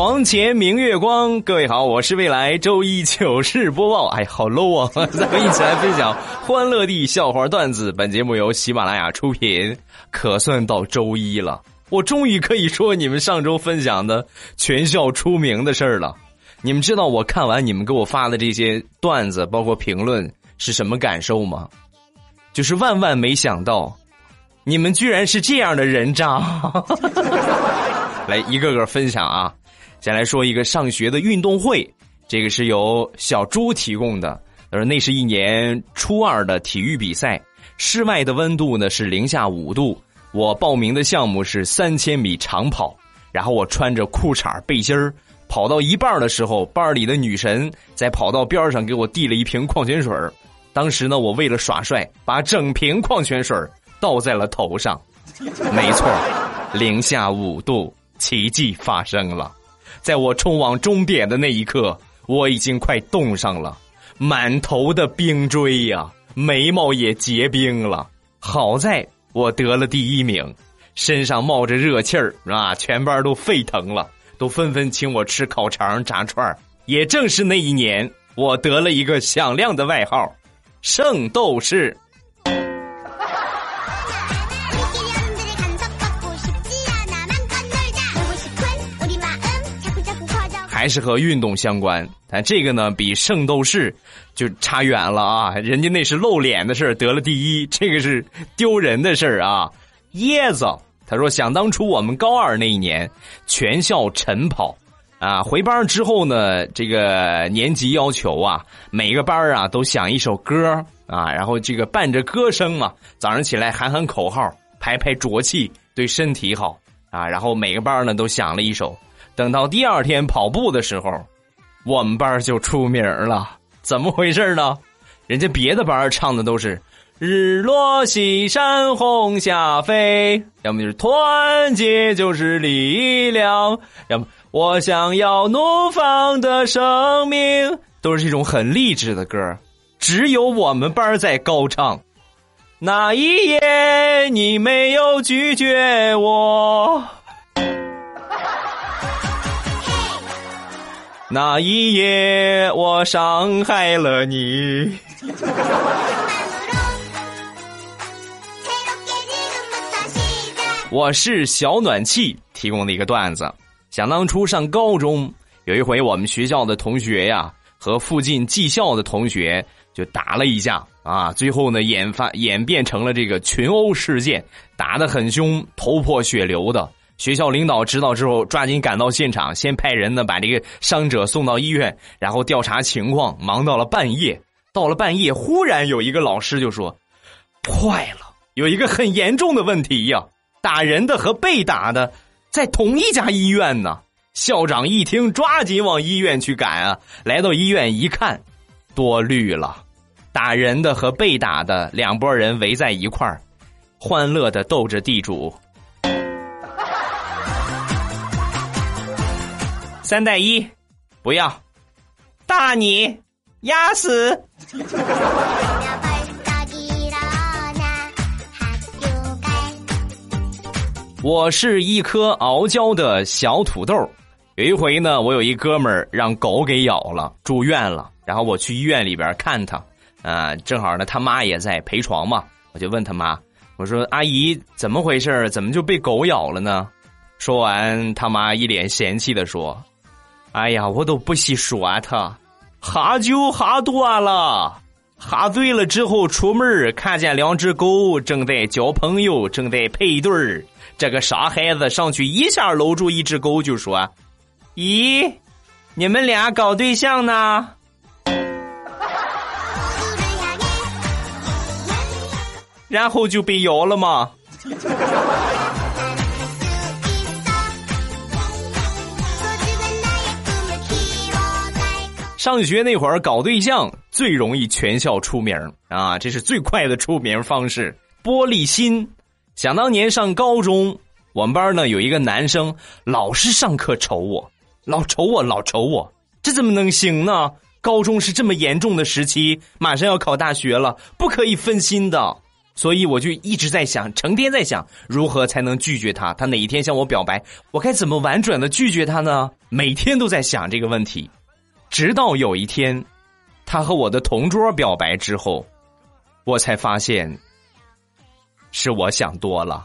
床前明月光，各位好，我是未来周一糗事播报。哎，好 low 啊！咱们一起来分享欢乐地笑话段子。本节目由喜马拉雅出品，可算到周一了，我终于可以说你们上周分享的全校出名的事儿了。你们知道我看完你们给我发的这些段子，包括评论是什么感受吗？就是万万没想到，你们居然是这样的人渣！来，一个个分享啊。先来说一个上学的运动会，这个是由小猪提供的。他说那是一年初二的体育比赛，室外的温度呢是零下五度。我报名的项目是三千米长跑，然后我穿着裤衩背心儿跑到一半的时候，班里的女神在跑道边上给我递了一瓶矿泉水当时呢，我为了耍帅，把整瓶矿泉水倒在了头上。没错，零下五度，奇迹发生了。在我冲往终点的那一刻，我已经快冻上了，满头的冰锥呀，眉毛也结冰了。好在我得了第一名，身上冒着热气儿啊，全班都沸腾了，都纷纷请我吃烤肠、炸串也正是那一年，我得了一个响亮的外号——圣斗士。还是和运动相关，但这个呢比圣斗士就差远了啊！人家那是露脸的事得了第一，这个是丢人的事儿啊！椰子他说，想当初我们高二那一年，全校晨跑，啊，回班之后呢，这个年级要求啊，每个班啊都想一首歌啊，然后这个伴着歌声嘛，早上起来喊喊口号，排排浊气，对身体好啊，然后每个班呢都想了一首。等到第二天跑步的时候，我们班就出名了。怎么回事呢？人家别的班唱的都是“日落西山红霞飞”，要么就是“团结就是力量”，要么“我想要怒放的生命”，都是这种很励志的歌。只有我们班在高唱。那一夜，你没有拒绝我。那一夜，我伤害了你。我是小暖气提供的一个段子。想当初上高中，有一回我们学校的同学呀，和附近技校的同学就打了一架啊，最后呢演发演变成了这个群殴事件，打得很凶，头破血流的。学校领导知道之后，抓紧赶到现场，先派人呢把这个伤者送到医院，然后调查情况。忙到了半夜，到了半夜，忽然有一个老师就说：“坏了，有一个很严重的问题呀！打人的和被打的在同一家医院呢。”校长一听，抓紧往医院去赶啊！来到医院一看，多虑了，打人的和被打的两拨人围在一块儿，欢乐的斗着地主。三带一，不要大你，压死！我是一颗傲娇的小土豆。有一回呢，我有一哥们儿让狗给咬了，住院了。然后我去医院里边看他，啊，正好呢他妈也在陪床嘛，我就问他妈，我说阿姨怎么回事？怎么就被狗咬了呢？说完，他妈一脸嫌弃的说。哎呀，我都不细说他，喝酒喝多了，喝醉了之后出门看见两只狗正在交朋友，正在配对儿。这个傻孩子上去一下搂住一只狗就说：“咦，你们俩搞对象呢？”然后就被咬了吗？上学那会儿搞对象，最容易全校出名啊，这是最快的出名方式。玻璃心，想当年上高中，我们班呢有一个男生，老是上课瞅我，老瞅我，老瞅我，这怎么能行呢？高中是这么严重的时期，马上要考大学了，不可以分心的。所以我就一直在想，成天在想如何才能拒绝他。他哪一天向我表白，我该怎么婉转的拒绝他呢？每天都在想这个问题，直到有一天，他和我的同桌表白之后，我才发现。是我想多了。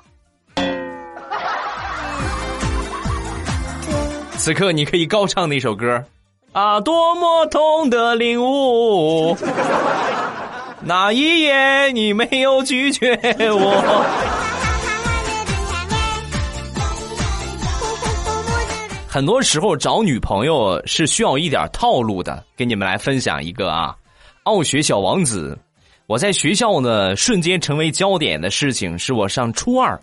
此刻你可以高唱那首歌，啊，多么痛的领悟！那一夜你没有拒绝我。很多时候找女朋友是需要一点套路的，给你们来分享一个啊，傲雪小王子。我在学校呢，瞬间成为焦点的事情是我上初二，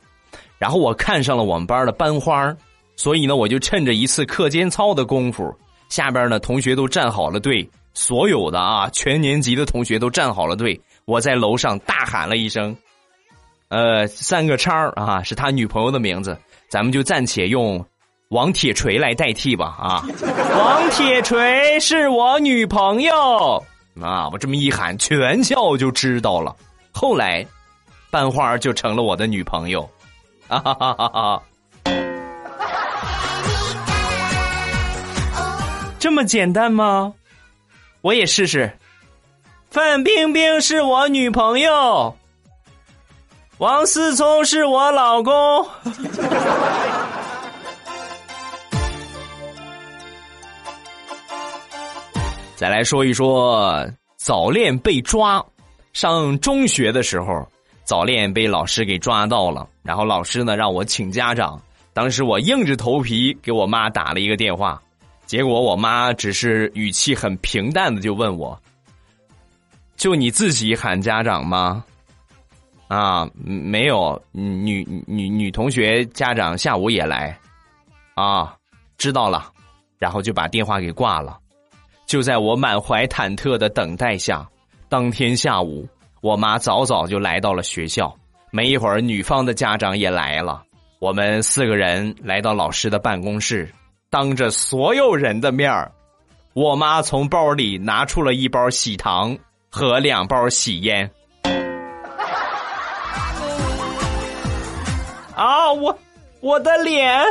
然后我看上了我们班的班花，所以呢，我就趁着一次课间操的功夫，下边呢同学都站好了队，所有的啊全年级的同学都站好了队，我在楼上大喊了一声，呃，三个叉啊，是他女朋友的名字，咱们就暂且用王铁锤来代替吧啊，王铁锤是我女朋友。啊！我这么一喊，全校就知道了。后来，班花就成了我的女朋友。啊哈哈哈哈！这么简单吗？我也试试。范冰冰是我女朋友，王思聪是我老公。再来说一说早恋被抓。上中学的时候，早恋被老师给抓到了，然后老师呢让我请家长。当时我硬着头皮给我妈打了。一个电话，结果我妈只是语气很平淡的就问我：“就你自己喊家长吗？”啊，没有，女女女同学家长下午也来。啊，知道了，然后就把电话给挂了。就在我满怀忐忑的等待下，当天下午，我妈早早就来到了学校。没一会儿，女方的家长也来了。我们四个人来到老师的办公室，当着所有人的面儿，我妈从包里拿出了一包喜糖和两包喜烟。啊，我我的脸！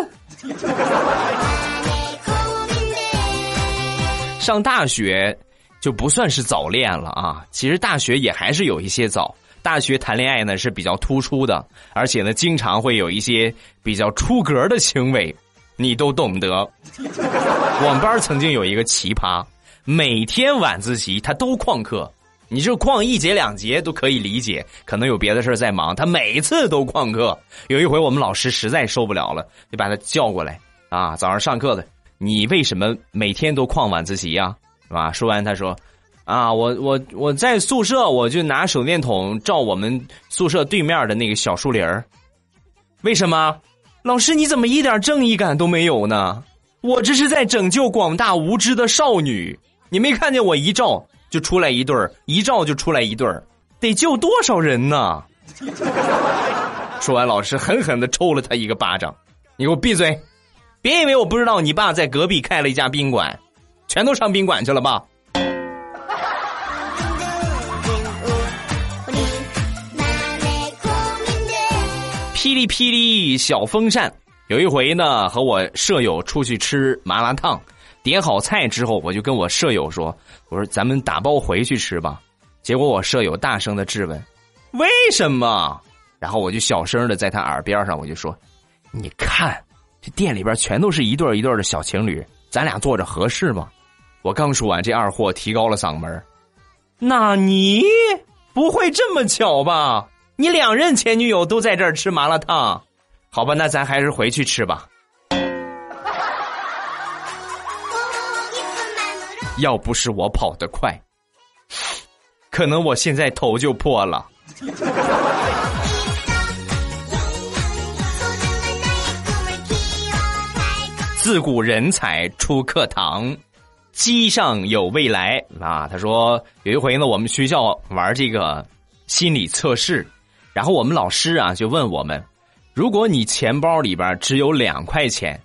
上大学就不算是早恋了啊！其实大学也还是有一些早。大学谈恋爱呢是比较突出的，而且呢经常会有一些比较出格的行为，你都懂得。我们班曾经有一个奇葩，每天晚自习他都旷课，你就旷一节两节都可以理解，可能有别的事在忙，他每次都旷课。有一回我们老师实在受不了了，就把他叫过来啊，早上上课的。你为什么每天都旷晚自习呀？是吧？说完，他说：“啊，我我我在宿舍，我就拿手电筒照我们宿舍对面的那个小树林儿。为什么？老师，你怎么一点正义感都没有呢？我这是在拯救广大无知的少女。你没看见我一照就出来一对儿，一照就出来一对儿，得救多少人呢？” 说完，老师狠狠的抽了他一个巴掌：“你给我闭嘴！”别以为我不知道，你爸在隔壁开了一家宾馆，全都上宾馆去了吧？霹雳霹雳小风扇，有一回呢，和我舍友出去吃麻辣烫，点好菜之后，我就跟我舍友说：“我说咱们打包回去吃吧。”结果我舍友大声的质问：“为什么？”然后我就小声的在他耳边上我就说：“你看。”这店里边全都是一对一对的小情侣，咱俩坐着合适吗？我刚说完，这二货提高了嗓门那你不会这么巧吧？你两任前女友都在这儿吃麻辣烫，好吧？那咱还是回去吃吧。要不是我跑得快，可能我现在头就破了。自古人才出课堂，机上有未来啊！他说有一回呢，我们学校玩这个心理测试，然后我们老师啊就问我们：如果你钱包里边只有两块钱，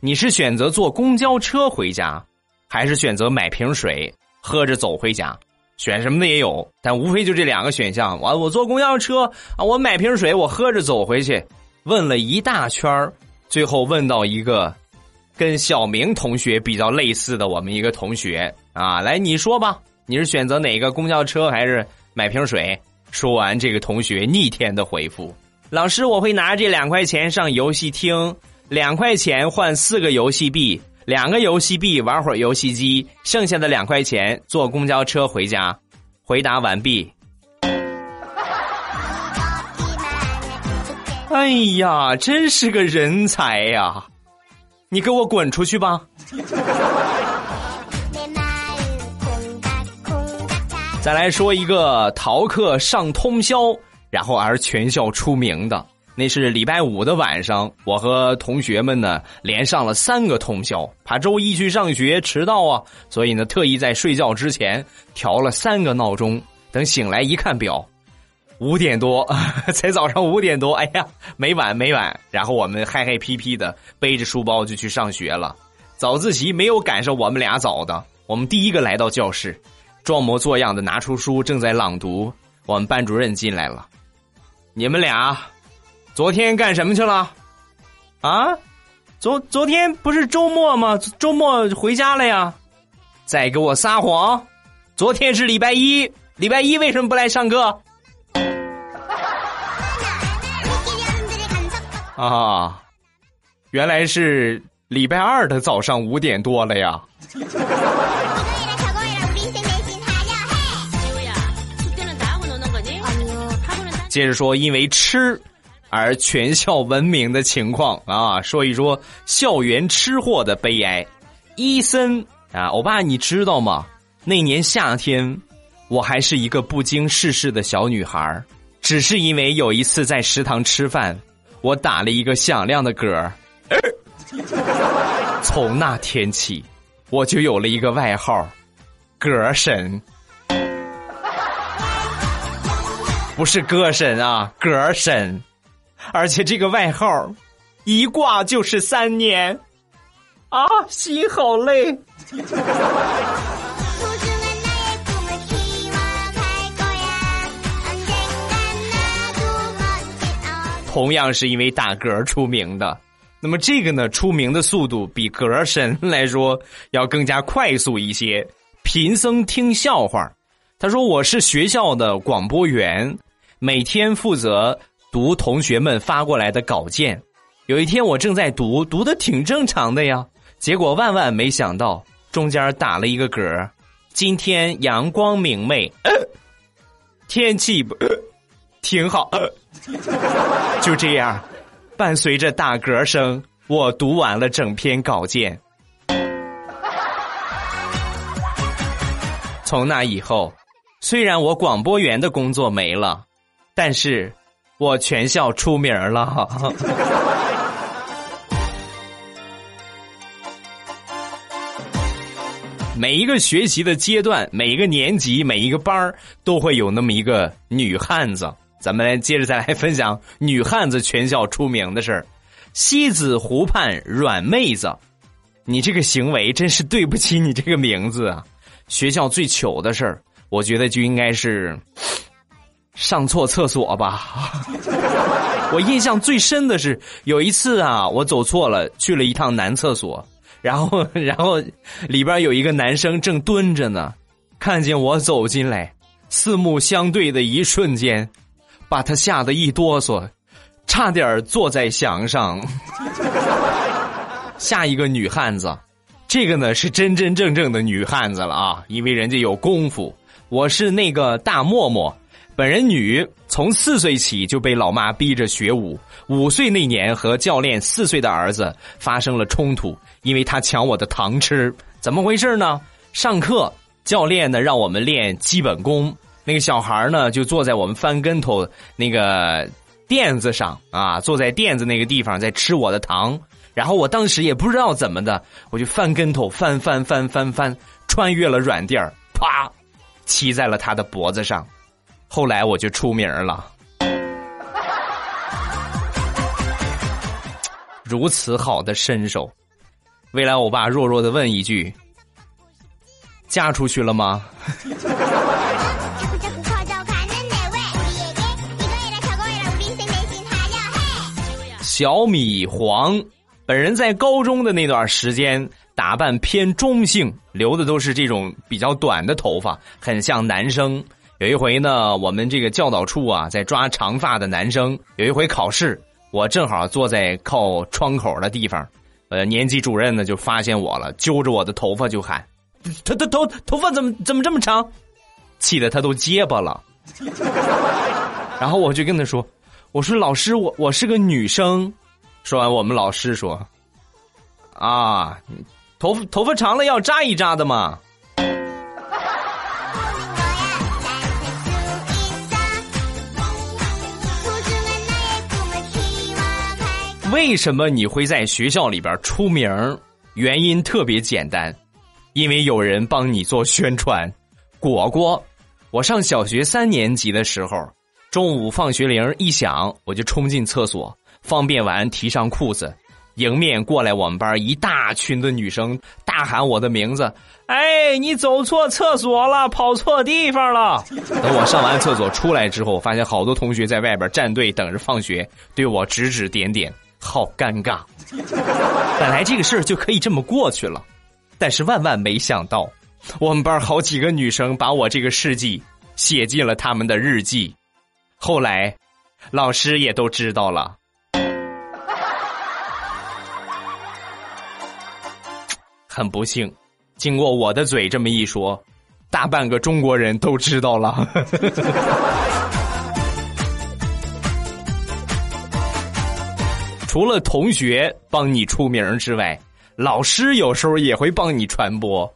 你是选择坐公交车回家，还是选择买瓶水喝着走回家？选什么的也有，但无非就这两个选项。我我坐公交车啊，我买瓶水，我喝着走回去。问了一大圈最后问到一个。跟小明同学比较类似的，我们一个同学啊，来你说吧，你是选择哪个公交车还是买瓶水？说完，这个同学逆天的回复：“老师，我会拿这两块钱上游戏厅，两块钱换四个游戏币，两个游戏币玩会儿游戏机，剩下的两块钱坐公交车回家。”回答完毕。哎呀，真是个人才呀！你给我滚出去吧！再来说一个逃课上通宵，然后而全校出名的，那是礼拜五的晚上，我和同学们呢连上了三个通宵，怕周一去上学迟到啊，所以呢特意在睡觉之前调了三个闹钟，等醒来一看表。五点多，才早上五点多，哎呀，没晚没晚。然后我们嗨嗨皮皮的背着书包就去上学了。早自习没有赶上我们俩早的，我们第一个来到教室，装模作样的拿出书正在朗读。我们班主任进来了，你们俩昨天干什么去了？啊，昨昨天不是周末吗？周末回家了呀。再给我撒谎，昨天是礼拜一，礼拜一为什么不来上课？啊，原来是礼拜二的早上五点多了呀！接着说，因为吃而全校闻名的情况啊，说一说校园吃货的悲哀。伊森啊，欧巴，你知道吗？那年夏天，我还是一个不经世事的小女孩，只是因为有一次在食堂吃饭。我打了一个响亮的嗝儿，从那天起，我就有了一个外号——嗝神，不是歌神啊，嗝神，而且这个外号一挂就是三年，啊，心好累。同样是因为打嗝出名的，那么这个呢，出名的速度比嗝神来说要更加快速一些。贫僧听笑话，他说我是学校的广播员，每天负责读同学们发过来的稿件。有一天我正在读，读的挺正常的呀，结果万万没想到中间打了一个嗝。今天阳光明媚，天气挺好。就这样，伴随着打嗝声，我读完了整篇稿件。从那以后，虽然我广播员的工作没了，但是我全校出名了。每一个学习的阶段，每一个年级，每一个班都会有那么一个女汉子。咱们接着再来分享女汉子全校出名的事儿。西子湖畔软妹子，你这个行为真是对不起你这个名字啊！学校最糗的事儿，我觉得就应该是上错厕所吧。我印象最深的是有一次啊，我走错了，去了一趟男厕所，然后然后里边有一个男生正蹲着呢，看见我走进来，四目相对的一瞬间。把他吓得一哆嗦，差点坐在墙上。下一个女汉子，这个呢是真真正正的女汉子了啊，因为人家有功夫。我是那个大嬷嬷，本人女，从四岁起就被老妈逼着学舞。五岁那年和教练四岁的儿子发生了冲突，因为他抢我的糖吃。怎么回事呢？上课教练呢让我们练基本功。那个小孩呢，就坐在我们翻跟头那个垫子上啊，坐在垫子那个地方在吃我的糖。然后我当时也不知道怎么的，我就翻跟头翻翻翻翻翻，穿越了软垫儿，啪，骑在了他的脖子上。后来我就出名了。如此好的身手，未来我爸弱弱的问一句：嫁出去了吗？小米黄，本人在高中的那段时间打扮偏中性，留的都是这种比较短的头发，很像男生。有一回呢，我们这个教导处啊在抓长发的男生。有一回考试，我正好坐在靠窗口的地方，呃，年级主任呢就发现我了，揪着我的头发就喊：“ 头头头头发怎么怎么这么长？”气得他都结巴了。然后我就跟他说。我说老师，我我是个女生。说完，我们老师说：“啊，头发头发长了要扎一扎的嘛。”为什么你会在学校里边出名？原因特别简单，因为有人帮你做宣传。果果，我上小学三年级的时候。中午放学铃一响，我就冲进厕所，方便完提上裤子，迎面过来我们班一大群的女生，大喊我的名字：“哎，你走错厕所了，跑错地方了！” 等我上完厕所出来之后，发现好多同学在外边站队等着放学，对我指指点点，好尴尬。本来这个事儿就可以这么过去了，但是万万没想到，我们班好几个女生把我这个事迹写进了他们的日记。后来，老师也都知道了。很不幸，经过我的嘴这么一说，大半个中国人都知道了。除了同学帮你出名之外，老师有时候也会帮你传播。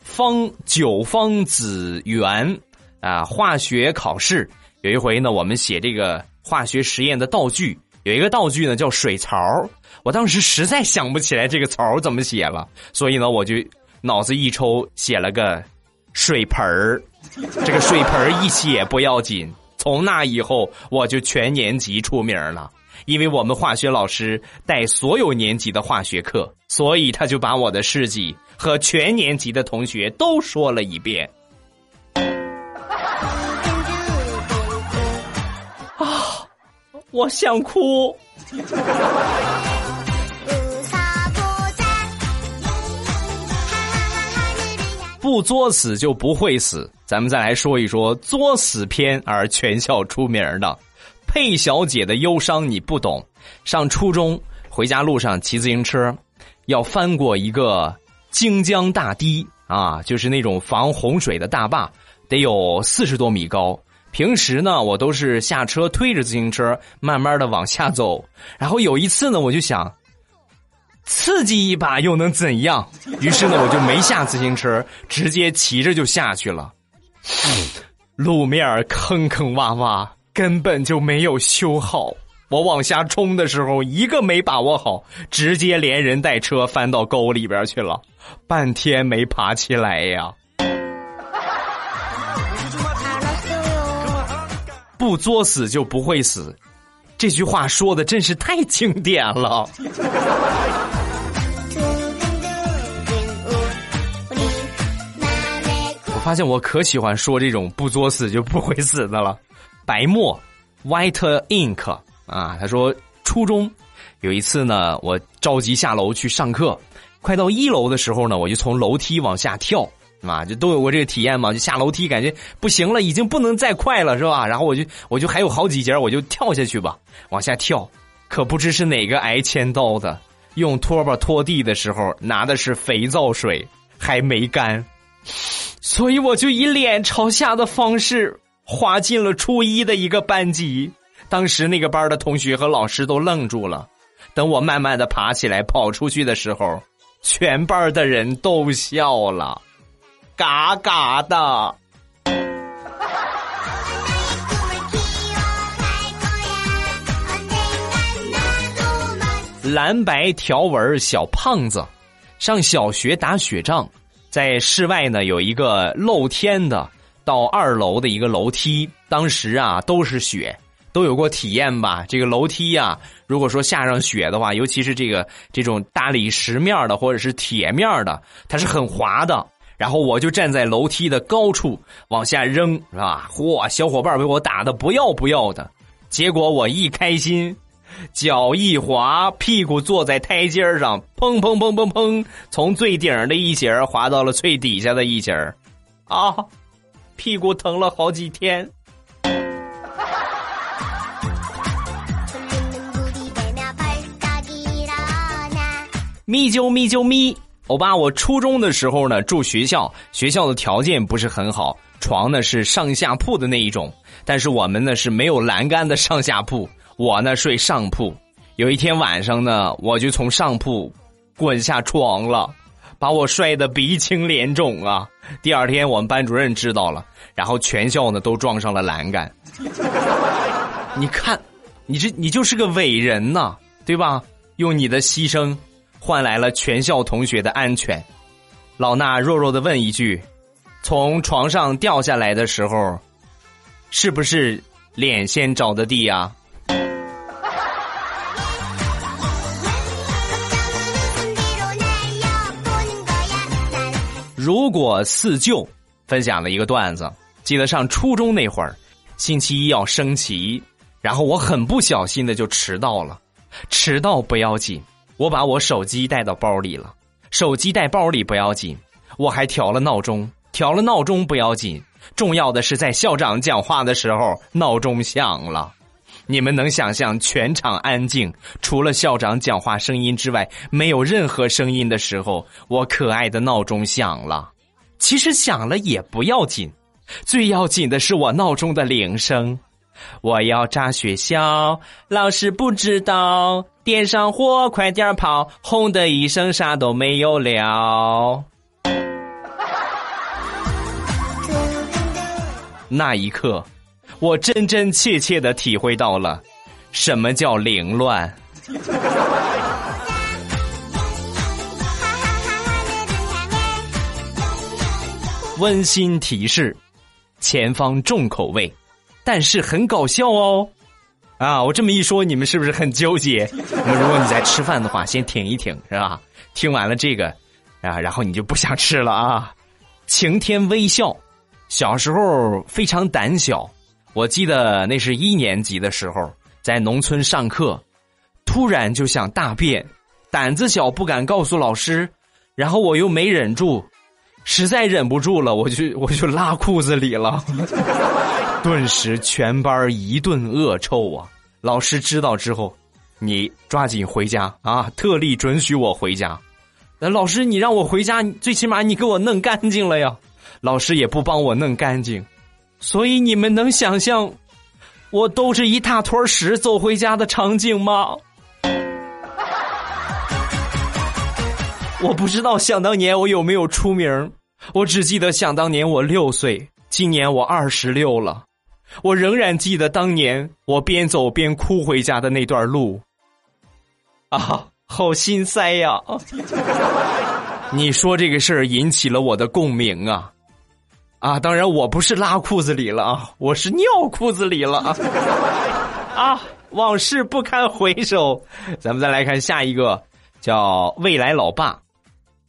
方九方子元啊，化学考试。有一回呢，我们写这个化学实验的道具，有一个道具呢叫水槽我当时实在想不起来这个槽怎么写了，所以呢，我就脑子一抽，写了个水盆儿。这个水盆儿一写不要紧，从那以后我就全年级出名了，因为我们化学老师带所有年级的化学课，所以他就把我的事迹和全年级的同学都说了一遍。我想哭。不作死就不会死。咱们再来说一说作死篇而全校出名的佩小姐的忧伤，你不懂。上初中回家路上骑自行车，要翻过一个京江大堤啊，就是那种防洪水的大坝，得有四十多米高。平时呢，我都是下车推着自行车，慢慢的往下走。然后有一次呢，我就想刺激一把又能怎样？于是呢，我就没下自行车，直接骑着就下去了。路面坑坑洼洼，根本就没有修好。我往下冲的时候，一个没把握好，直接连人带车翻到沟里边去了，半天没爬起来呀。不作死就不会死，这句话说的真是太经典了。我发现我可喜欢说这种不作死就不会死的了。白墨，White Ink 啊，他说初中有一次呢，我着急下楼去上课，快到一楼的时候呢，我就从楼梯往下跳。啊，就都有过这个体验嘛？就下楼梯感觉不行了，已经不能再快了，是吧？然后我就我就还有好几节，我就跳下去吧，往下跳。可不知是哪个挨千刀的，用拖把拖地的时候拿的是肥皂水，还没干，所以我就以脸朝下的方式滑进了初一的一个班级。当时那个班的同学和老师都愣住了。等我慢慢的爬起来跑出去的时候，全班的人都笑了。嘎嘎的，蓝白条纹小胖子，上小学打雪仗，在室外呢有一个露天的到二楼的一个楼梯，当时啊都是雪，都有过体验吧？这个楼梯呀，如果说下上雪的话，尤其是这个这种大理石面的或者是铁面的，它是很滑的。然后我就站在楼梯的高处往下扔，是吧？嚯，小伙伴被我打的不要不要的，结果我一开心，脚一滑，屁股坐在台阶上，砰砰砰砰砰，从最顶的一节滑到了最底下的一节啊，屁股疼了好几天。咪啾咪啾咪。欧巴，我初中的时候呢，住学校，学校的条件不是很好，床呢是上下铺的那一种，但是我们呢是没有栏杆的上下铺，我呢睡上铺。有一天晚上呢，我就从上铺滚下床了，把我摔得鼻青脸肿啊！第二天我们班主任知道了，然后全校呢都撞上了栏杆。你看，你这你就是个伟人呐，对吧？用你的牺牲。换来了全校同学的安全。老衲弱弱的问一句：从床上掉下来的时候，是不是脸先着的地呀？如果四舅分享了一个段子，记得上初中那会儿，星期一要升旗，然后我很不小心的就迟到了。迟到不要紧。我把我手机带到包里了，手机带包里不要紧，我还调了闹钟，调了闹钟不要紧，重要的是在校长讲话的时候闹钟响了。你们能想象全场安静，除了校长讲话声音之外没有任何声音的时候，我可爱的闹钟响了。其实响了也不要紧，最要紧的是我闹钟的铃声。我要炸学校，老师不知道。点上火，快点跑！轰的一声，啥都没有了。那一刻，我真真切切的体会到了什么叫凌乱。温馨提示：前方重口味，但是很搞笑哦。啊，我这么一说，你们是不是很纠结？那么，如果你在吃饭的话，先停一停，是吧？听完了这个，啊，然后你就不想吃了啊。晴天微笑，小时候非常胆小。我记得那是一年级的时候，在农村上课，突然就想大便，胆子小不敢告诉老师，然后我又没忍住，实在忍不住了，我就 我就拉裤子里了。顿时全班一顿恶臭啊！老师知道之后，你抓紧回家啊！特例准许我回家。那老师，你让我回家，最起码你给我弄干净了呀。老师也不帮我弄干净，所以你们能想象我兜着一大坨屎走回家的场景吗？我不知道想当年我有没有出名，我只记得想当年我六岁，今年我二十六了。我仍然记得当年我边走边哭回家的那段路，啊，好心塞呀！你说这个事儿引起了我的共鸣啊，啊，当然我不是拉裤子里了啊，我是尿裤子里了啊！啊，往事不堪回首，咱们再来看下一个，叫未来老爸，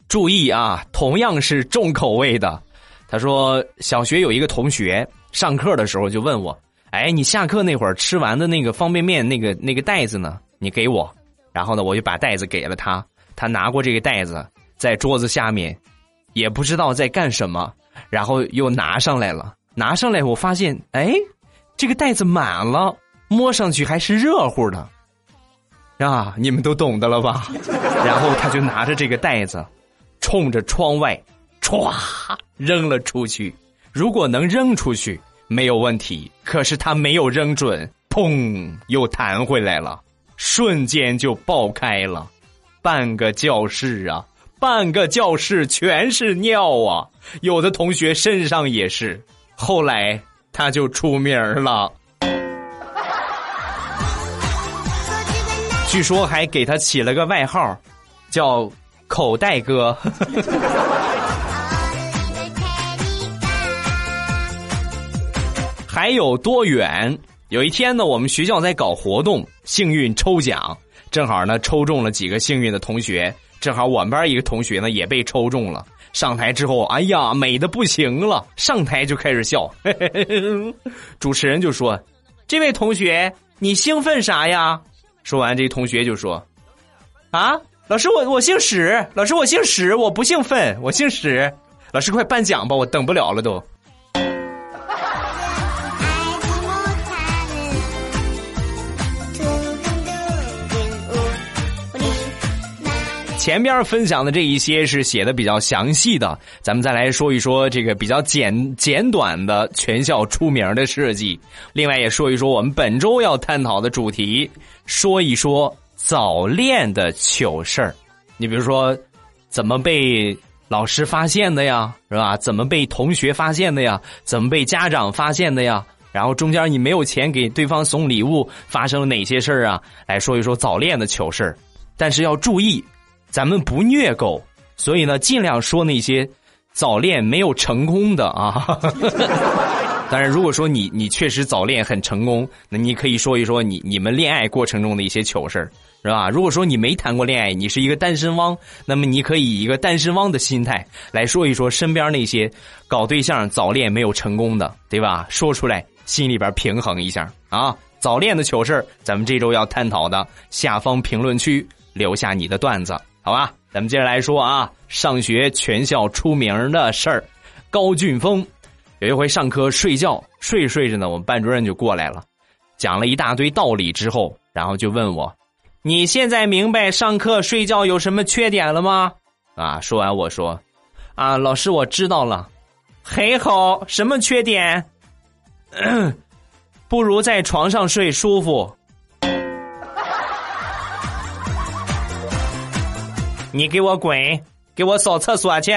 注意啊，同样是重口味的，他说小学有一个同学。上课的时候就问我：“哎，你下课那会儿吃完的那个方便面那个那个袋子呢？你给我。”然后呢，我就把袋子给了他。他拿过这个袋子，在桌子下面，也不知道在干什么，然后又拿上来了。拿上来，我发现，哎，这个袋子满了，摸上去还是热乎的。啊，你们都懂得了吧？然后他就拿着这个袋子，冲着窗外，歘扔了出去。如果能扔出去没有问题，可是他没有扔准，砰，又弹回来了，瞬间就爆开了，半个教室啊，半个教室全是尿啊！有的同学身上也是，后来他就出名了，据说还给他起了个外号，叫“口袋哥”。还有多远？有一天呢，我们学校在搞活动，幸运抽奖，正好呢抽中了几个幸运的同学，正好我们班一个同学呢也被抽中了。上台之后，哎呀，美的不行了，上台就开始笑。主持人就说：“这位同学，你兴奋啥呀？”说完，这同学就说：“啊，老师，我我姓史，老师我姓史，我不兴奋，我姓史。老师快颁奖吧，我等不了了都。”前边分享的这一些是写的比较详细的，咱们再来说一说这个比较简简短的全校出名的事迹。另外也说一说我们本周要探讨的主题，说一说早恋的糗事儿。你比如说，怎么被老师发现的呀，是吧？怎么被同学发现的呀？怎么被家长发现的呀？然后中间你没有钱给对方送礼物，发生了哪些事儿啊？来说一说早恋的糗事儿，但是要注意。咱们不虐狗，所以呢，尽量说那些早恋没有成功的啊。当然，如果说你你确实早恋很成功，那你可以说一说你你们恋爱过程中的一些糗事是吧？如果说你没谈过恋爱，你是一个单身汪，那么你可以以一个单身汪的心态来说一说身边那些搞对象早恋没有成功的，对吧？说出来心里边平衡一下啊。早恋的糗事咱们这周要探讨的，下方评论区留下你的段子。好吧，咱们接着来说啊，上学全校出名的事儿。高俊峰有一回上课睡觉，睡睡着呢，我们班主任就过来了，讲了一大堆道理之后，然后就问我：“你现在明白上课睡觉有什么缺点了吗？”啊，说完我说：“啊，老师我知道了，很好，什么缺点？不如在床上睡舒服。”你给我滚！给我扫厕所去。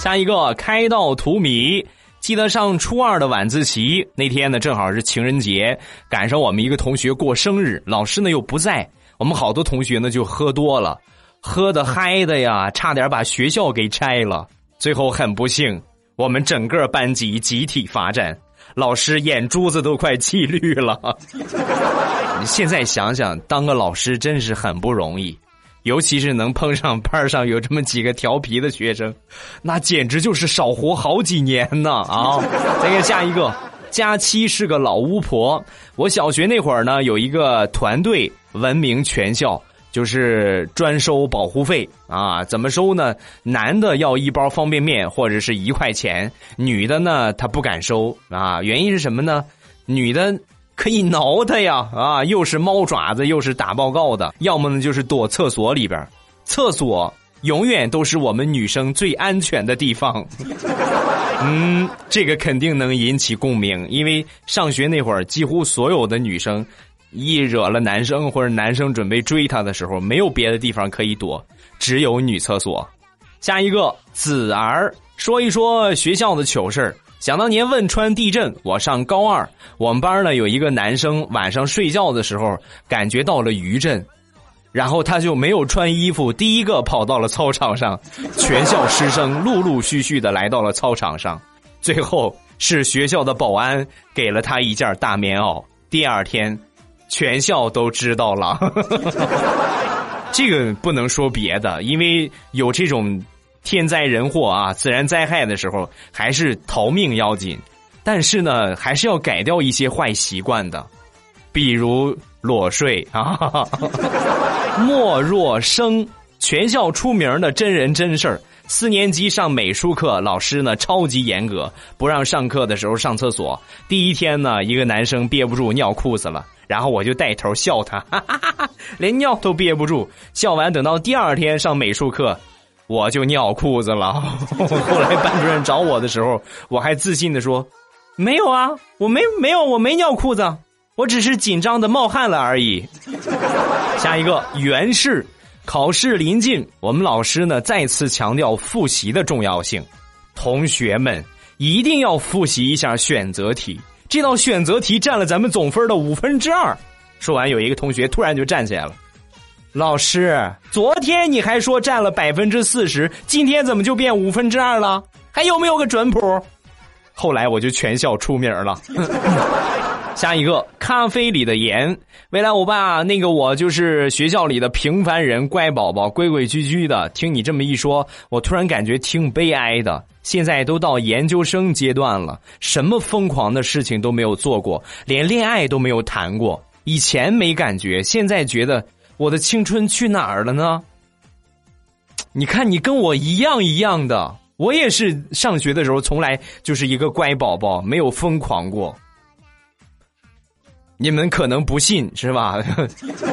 下一个开道图米，记得上初二的晚自习那天呢，正好是情人节，赶上我们一个同学过生日，老师呢又不在，我们好多同学呢就喝多了，喝的嗨的呀，差点把学校给拆了。最后很不幸，我们整个班级集体罚站。老师眼珠子都快气绿了。你现在想想，当个老师真是很不容易，尤其是能碰上班上有这么几个调皮的学生，那简直就是少活好几年呢啊！再看下一个，佳期是个老巫婆。我小学那会儿呢，有一个团队闻名全校。就是专收保护费啊？怎么收呢？男的要一包方便面或者是一块钱，女的呢她不敢收啊。原因是什么呢？女的可以挠他呀啊，又是猫爪子又是打报告的，要么呢就是躲厕所里边，厕所永远都是我们女生最安全的地方。嗯，这个肯定能引起共鸣，因为上学那会儿几乎所有的女生。一惹了男生或者男生准备追她的时候，没有别的地方可以躲，只有女厕所。下一个子儿说一说学校的糗事想当年汶川地震，我上高二，我们班呢有一个男生晚上睡觉的时候感觉到了余震，然后他就没有穿衣服，第一个跑到了操场上，全校师生陆陆续续的来到了操场上，最后是学校的保安给了他一件大棉袄，第二天。全校都知道了，这个不能说别的，因为有这种天灾人祸啊、自然灾害的时候，还是逃命要紧。但是呢，还是要改掉一些坏习惯的，比如裸睡啊。莫若生，全校出名的真人真事儿。四年级上美术课，老师呢超级严格，不让上课的时候上厕所。第一天呢，一个男生憋不住尿裤子了。然后我就带头笑他，哈哈哈哈连尿都憋不住。笑完，等到第二天上美术课，我就尿裤子了。后来班主任找我的时候，我还自信的说：“没有啊，我没没有，我没尿裤子，我只是紧张的冒汗了而已。”下一个原氏，考试临近，我们老师呢再次强调复习的重要性，同学们一定要复习一下选择题。这道选择题占了咱们总分的五分之二。说完，有一个同学突然就站起来了：“老师，昨天你还说占了百分之四十，今天怎么就变五分之二了？还有没有个准谱？后来我就全校出名了。下一个，咖啡里的盐。未来欧巴，那个我就是学校里的平凡人，乖宝宝，规规矩矩的。听你这么一说，我突然感觉挺悲哀的。现在都到研究生阶段了，什么疯狂的事情都没有做过，连恋爱都没有谈过。以前没感觉，现在觉得。我的青春去哪儿了呢？你看，你跟我一样一样的，我也是上学的时候从来就是一个乖宝宝，没有疯狂过。你们可能不信是吧？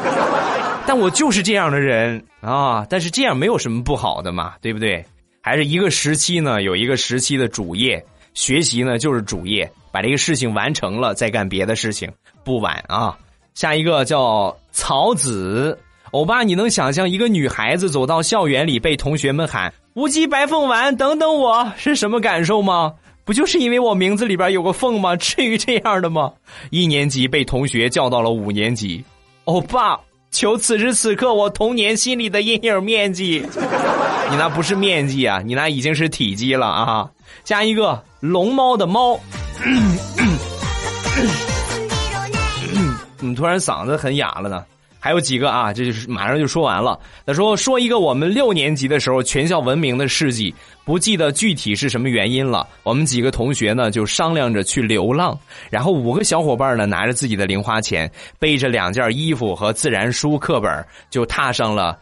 但我就是这样的人啊！但是这样没有什么不好的嘛，对不对？还是一个时期呢，有一个时期的主业，学习呢就是主业，把这个事情完成了，再干别的事情不晚啊。下一个叫曹子，欧巴，你能想象一个女孩子走到校园里被同学们喊“无极白凤丸，等等我”是什么感受吗？不就是因为我名字里边有个凤吗？至于这样的吗？一年级被同学叫到了五年级，欧巴，求此时此刻我童年心里的阴影面积。你那不是面积啊，你那已经是体积了啊！加一个龙猫的猫。怎 么突然嗓子很哑了呢？还有几个啊，这就是马上就说完了。他说说一个我们六年级的时候全校闻名的事迹，不记得具体是什么原因了。我们几个同学呢就商量着去流浪，然后五个小伙伴呢拿着自己的零花钱，背着两件衣服和自然书课本，就踏上了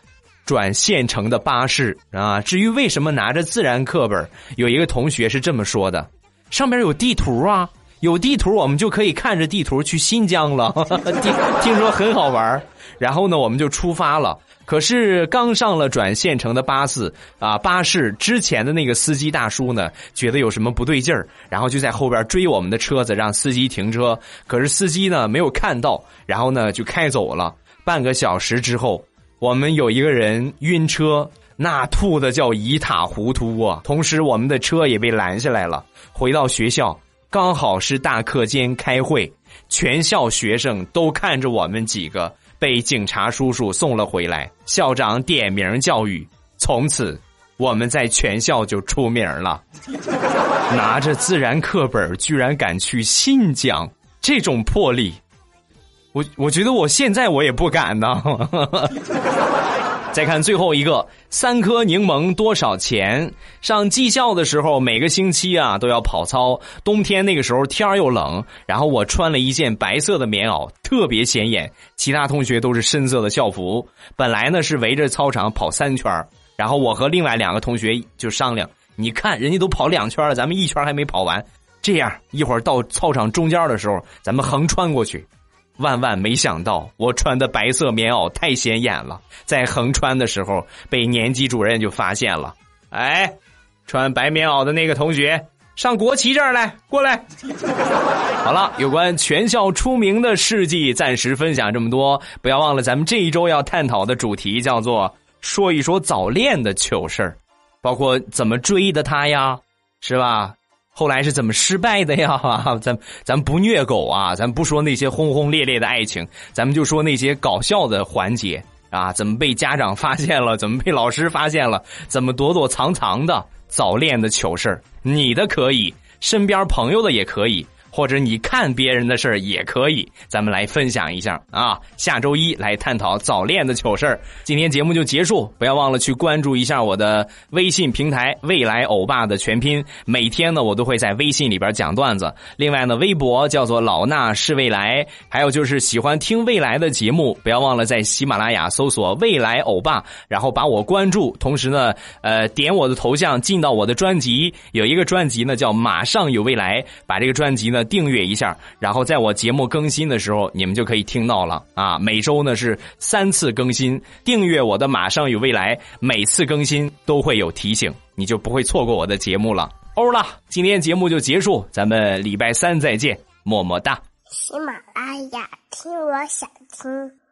转县城的巴士啊。至于为什么拿着自然课本，有一个同学是这么说的：上边有地图啊。有地图，我们就可以看着地图去新疆了。听听说很好玩然后呢，我们就出发了。可是刚上了转县城的巴士啊，巴士之前的那个司机大叔呢，觉得有什么不对劲儿，然后就在后边追我们的车子，让司机停车。可是司机呢没有看到，然后呢就开走了。半个小时之后，我们有一个人晕车，那吐的叫一塌糊涂啊。同时，我们的车也被拦下来了。回到学校。刚好是大课间开会，全校学生都看着我们几个被警察叔叔送了回来。校长点名教育，从此我们在全校就出名了。拿着自然课本居然敢去新疆，这种魄力，我我觉得我现在我也不敢呢。再看最后一个，三颗柠檬多少钱？上技校的时候，每个星期啊都要跑操。冬天那个时候天又冷，然后我穿了一件白色的棉袄，特别显眼。其他同学都是深色的校服。本来呢是围着操场跑三圈，然后我和另外两个同学就商量：你看人家都跑两圈了，咱们一圈还没跑完，这样一会儿到操场中间的时候，咱们横穿过去。万万没想到，我穿的白色棉袄太显眼了，在横穿的时候被年级主任就发现了。哎，穿白棉袄的那个同学，上国旗这儿来，过来。好了，有关全校出名的事迹，暂时分享这么多。不要忘了，咱们这一周要探讨的主题叫做说一说早恋的糗事儿，包括怎么追的他呀，是吧？后来是怎么失败的呀？咱咱不虐狗啊，咱不说那些轰轰烈烈的爱情，咱们就说那些搞笑的环节啊，怎么被家长发现了，怎么被老师发现了，怎么躲躲藏藏的早恋的糗事你的可以，身边朋友的也可以。或者你看别人的事儿也可以，咱们来分享一下啊！下周一来探讨早恋的糗事儿。今天节目就结束，不要忘了去关注一下我的微信平台“未来欧巴”的全拼。每天呢，我都会在微信里边讲段子。另外呢，微博叫做“老衲是未来”。还有就是喜欢听未来的节目，不要忘了在喜马拉雅搜索“未来欧巴”，然后把我关注。同时呢，呃，点我的头像进到我的专辑，有一个专辑呢叫《马上有未来》，把这个专辑呢。订阅一下，然后在我节目更新的时候，你们就可以听到了啊！每周呢是三次更新，订阅我的马上与未来，每次更新都会有提醒，你就不会错过我的节目了。欧了，今天节目就结束，咱们礼拜三再见，么么哒。喜马拉雅听，我想听。